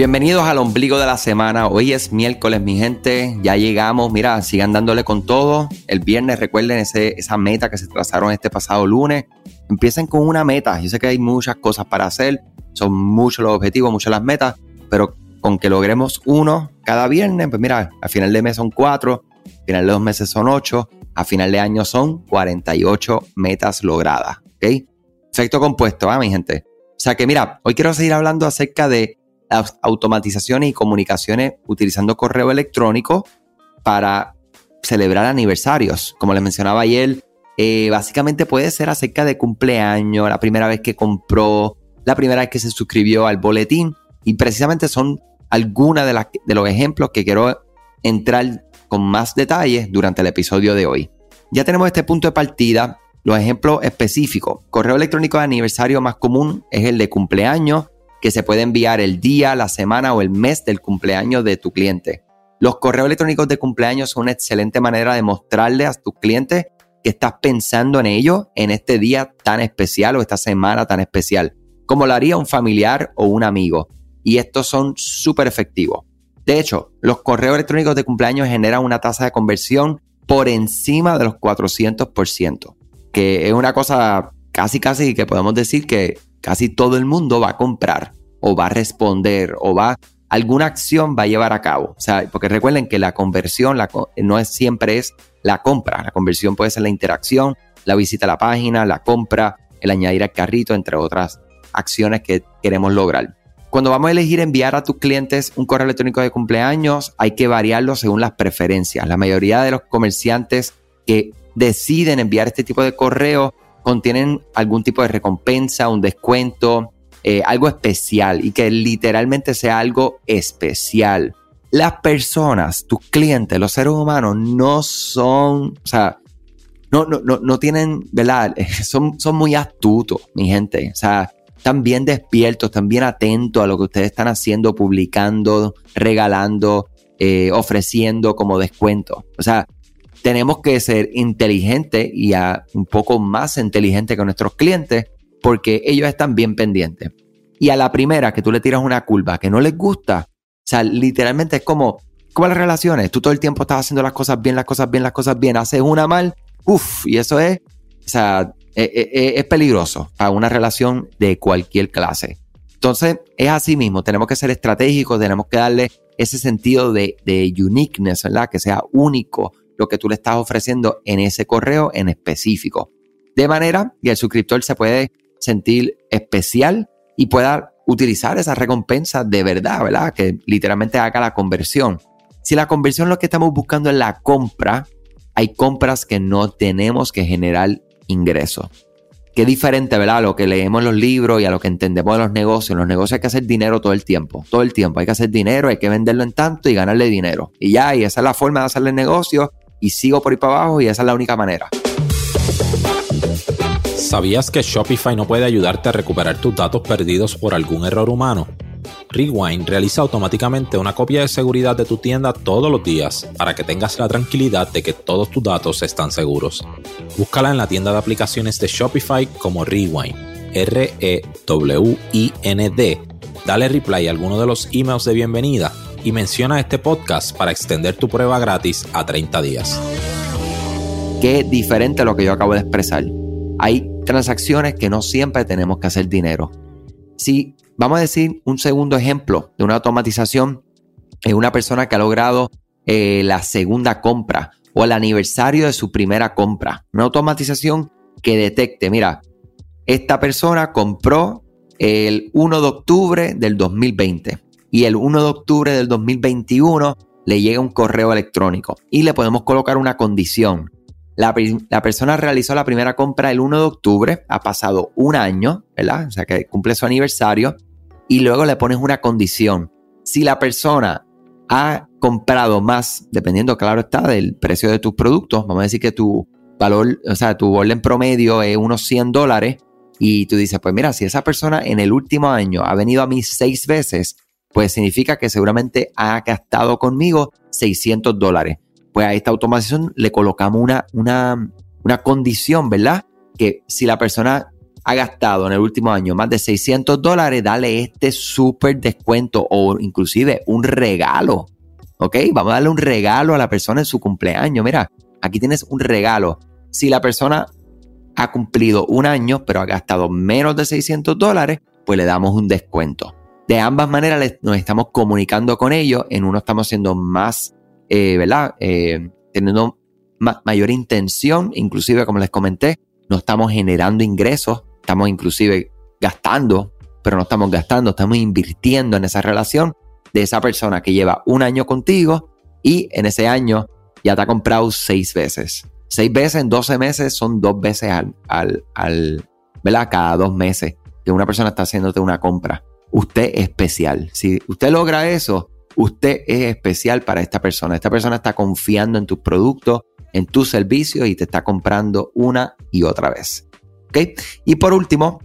Bienvenidos al ombligo de la semana. Hoy es miércoles, mi gente. Ya llegamos. Mira, sigan dándole con todo. El viernes, recuerden ese, esa meta que se trazaron este pasado lunes. Empiecen con una meta. Yo sé que hay muchas cosas para hacer. Son muchos los objetivos, muchas las metas. Pero con que logremos uno cada viernes, pues mira, a final de mes son cuatro, a final de dos meses son ocho, a final de año son 48 metas logradas. ¿Ok? Efecto compuesto, ¿ah, mi gente? O sea que mira, hoy quiero seguir hablando acerca de las automatizaciones y comunicaciones utilizando correo electrónico para celebrar aniversarios. Como les mencionaba ayer, eh, básicamente puede ser acerca de cumpleaños, la primera vez que compró, la primera vez que se suscribió al boletín. Y precisamente son algunos de, de los ejemplos que quiero entrar con más detalles durante el episodio de hoy. Ya tenemos este punto de partida, los ejemplos específicos. Correo electrónico de aniversario más común es el de cumpleaños, que se puede enviar el día, la semana o el mes del cumpleaños de tu cliente. Los correos electrónicos de cumpleaños son una excelente manera de mostrarle a tus clientes que estás pensando en ellos en este día tan especial o esta semana tan especial, como lo haría un familiar o un amigo. Y estos son súper efectivos. De hecho, los correos electrónicos de cumpleaños generan una tasa de conversión por encima de los 400%, que es una cosa casi casi que podemos decir que casi todo el mundo va a comprar o va a responder o va alguna acción va a llevar a cabo. O sea, porque recuerden que la conversión no es siempre es la compra. La conversión puede ser la interacción, la visita a la página, la compra, el añadir al carrito, entre otras acciones que queremos lograr. Cuando vamos a elegir enviar a tus clientes un correo electrónico de cumpleaños, hay que variarlo según las preferencias. La mayoría de los comerciantes que deciden enviar este tipo de correo contienen algún tipo de recompensa, un descuento, eh, algo especial y que literalmente sea algo especial. Las personas, tus clientes, los seres humanos no son, o sea, no, no, no, no tienen, ¿verdad? Son, son muy astutos, mi gente. O sea, están bien despiertos, están bien atentos a lo que ustedes están haciendo, publicando, regalando, eh, ofreciendo como descuento. O sea, tenemos que ser inteligentes y un poco más inteligentes que nuestros clientes porque ellos están bien pendientes. Y a la primera que tú le tiras una curva que no les gusta, o sea, literalmente es como, como las relaciones, tú todo el tiempo estás haciendo las cosas bien, las cosas bien, las cosas bien, haces una mal, uff, y eso es, o sea, e, e, e, es, peligroso para una relación de cualquier clase. Entonces, es así mismo, tenemos que ser estratégicos, tenemos que darle ese sentido de, de uniqueness, ¿verdad? Que sea único lo que tú le estás ofreciendo en ese correo en específico. De manera que el suscriptor se puede sentir especial y pueda utilizar esa recompensa de verdad, ¿verdad? Que literalmente haga la conversión. Si la conversión lo que estamos buscando es la compra, hay compras que no tenemos que generar ingresos. Qué diferente, ¿verdad? A lo que leemos en los libros y a lo que entendemos de los negocios. En los negocios hay que hacer dinero todo el tiempo. Todo el tiempo hay que hacer dinero, hay que venderlo en tanto y ganarle dinero. Y ya, y esa es la forma de hacerle negocio. Y sigo por ahí para abajo y esa es la única manera. ¿Sabías que Shopify no puede ayudarte a recuperar tus datos perdidos por algún error humano? Rewind realiza automáticamente una copia de seguridad de tu tienda todos los días para que tengas la tranquilidad de que todos tus datos están seguros. Búscala en la tienda de aplicaciones de Shopify como Rewind, R-E-W-I-N-D. Dale reply a alguno de los emails de bienvenida y menciona este podcast para extender tu prueba gratis a 30 días. Qué diferente a lo que yo acabo de expresar. Hay transacciones que no siempre tenemos que hacer dinero. Si vamos a decir un segundo ejemplo de una automatización, es una persona que ha logrado eh, la segunda compra o el aniversario de su primera compra. Una automatización que detecte, mira, esta persona compró el 1 de octubre del 2020 y el 1 de octubre del 2021 le llega un correo electrónico y le podemos colocar una condición. La, persona realizó la primera compra el 1 de octubre, ha pasado un año, ¿verdad? O sea que cumple su aniversario y luego le pones una condición. Si la persona ha comprado más, dependiendo, claro está, del precio de tus productos, vamos a decir que tu valor, o sea, tu orden promedio es unos 100 dólares y tú dices, pues mira, si esa persona en el último año ha venido a mí seis veces, pues significa que seguramente ha gastado conmigo 600 dólares. Pues a esta automatización le colocamos una, una, una condición, ¿verdad? Que si la persona ha gastado en el último año más de 600 dólares, dale este súper descuento o inclusive un regalo. ¿Ok? Vamos a darle un regalo a la persona en su cumpleaños. Mira, aquí tienes un regalo. Si la persona ha cumplido un año, pero ha gastado menos de 600 dólares, pues le damos un descuento. De ambas maneras nos estamos comunicando con ellos. En uno estamos siendo más, eh, ¿verdad? Eh, teniendo mayor intención, inclusive como les comenté, no estamos generando ingresos, estamos inclusive gastando, pero no estamos gastando, estamos invirtiendo en esa relación de esa persona que lleva un año contigo y en ese año ya te ha comprado seis veces. Seis veces en 12 meses son dos veces al, al, al ¿verdad? Cada dos meses que una persona está haciéndote una compra. Usted es especial. Si usted logra eso, usted es especial para esta persona. Esta persona está confiando en tus productos, en tus servicios y te está comprando una y otra vez. ¿Ok? Y por último,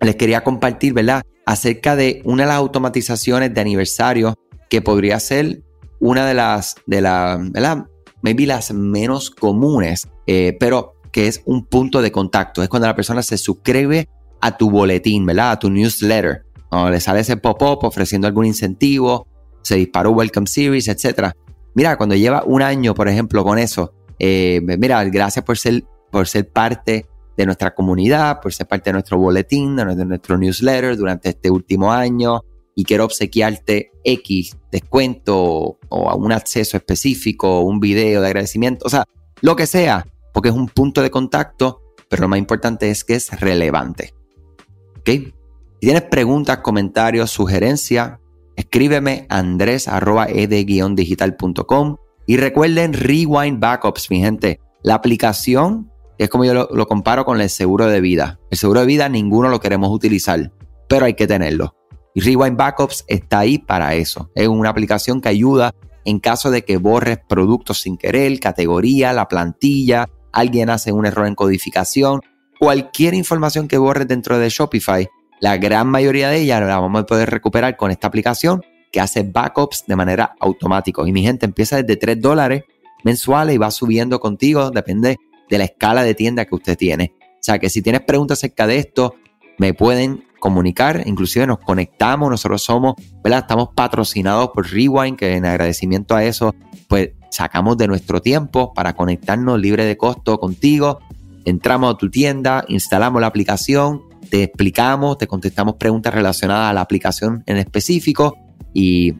les quería compartir, ¿verdad? Acerca de una de las automatizaciones de aniversario que podría ser una de las, de la, ¿verdad? Maybe las menos comunes, eh, pero que es un punto de contacto. Es cuando la persona se suscribe a tu boletín, ¿verdad? A tu newsletter. O le sale ese pop-up ofreciendo algún incentivo, se disparó Welcome Series, etc. Mira, cuando lleva un año, por ejemplo, con eso, eh, mira, gracias por ser, por ser parte de nuestra comunidad, por ser parte de nuestro boletín, de nuestro newsletter durante este último año y quiero obsequiarte X descuento o un acceso específico, un video de agradecimiento, o sea, lo que sea, porque es un punto de contacto, pero lo más importante es que es relevante. ¿Ok? Si tienes preguntas, comentarios, sugerencias, escríbeme andres.ed-digital.com y recuerden Rewind Backups, mi gente. La aplicación es como yo lo, comparo con el seguro de vida. El seguro de vida ninguno lo queremos utilizar, pero hay que tenerlo. Y Rewind Backups está ahí para eso. Es una aplicación que ayuda en caso de que borres productos sin querer, categoría, la plantilla, alguien hace un error en codificación, cualquier información que borres dentro de Shopify, la gran mayoría de ella la vamos a poder recuperar con esta aplicación que hace backups de manera automática. Y mi gente empieza desde 3 dólares mensuales y va subiendo contigo, depende de la escala de tienda que usted tiene. O sea que si tienes preguntas acerca de esto, me pueden comunicar, inclusive nos conectamos, nosotros somos, ¿verdad? Estamos patrocinados por Rewind, que en agradecimiento a eso, pues sacamos de nuestro tiempo para conectarnos libre de costo contigo. Entramos a tu tienda, instalamos la aplicación, te explicamos, te contestamos preguntas relacionadas a la aplicación en específico y,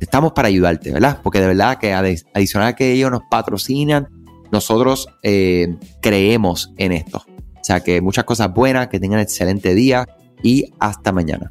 estamos para ayudarte, ¿verdad? Porque de verdad que adicional a que ellos nos patrocinan, nosotros eh, creemos en esto. O sea que muchas cosas buenas, que tengan excelente día y hasta mañana.